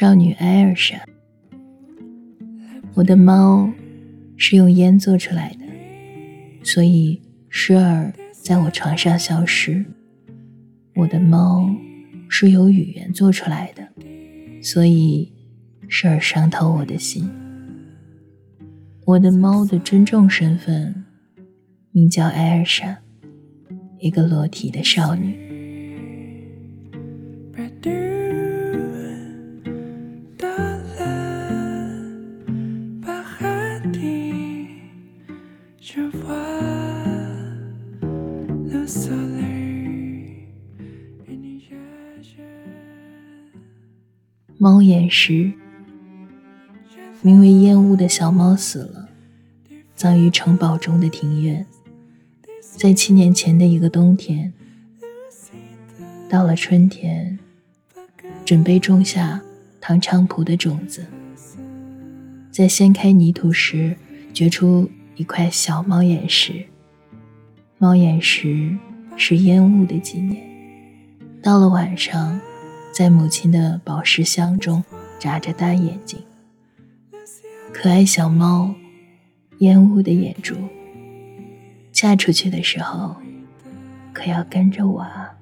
少女艾尔莎。我的猫是用烟做出来的，所以时而在我床上消失。我的猫是由语言做出来的，所以时而伤透我的心。我的猫的真正身份名叫艾尔莎，一个裸体的少女。猫眼石，名为烟雾的小猫死了，葬于城堡中的庭院。在七年前的一个冬天，到了春天，准备种下唐菖蒲的种子，在掀开泥土时，掘出一块小猫眼石。猫眼石是烟雾的纪念。到了晚上。在母亲的宝石箱中眨着大眼睛，可爱小猫，烟雾的眼珠。嫁出去的时候，可要跟着我啊！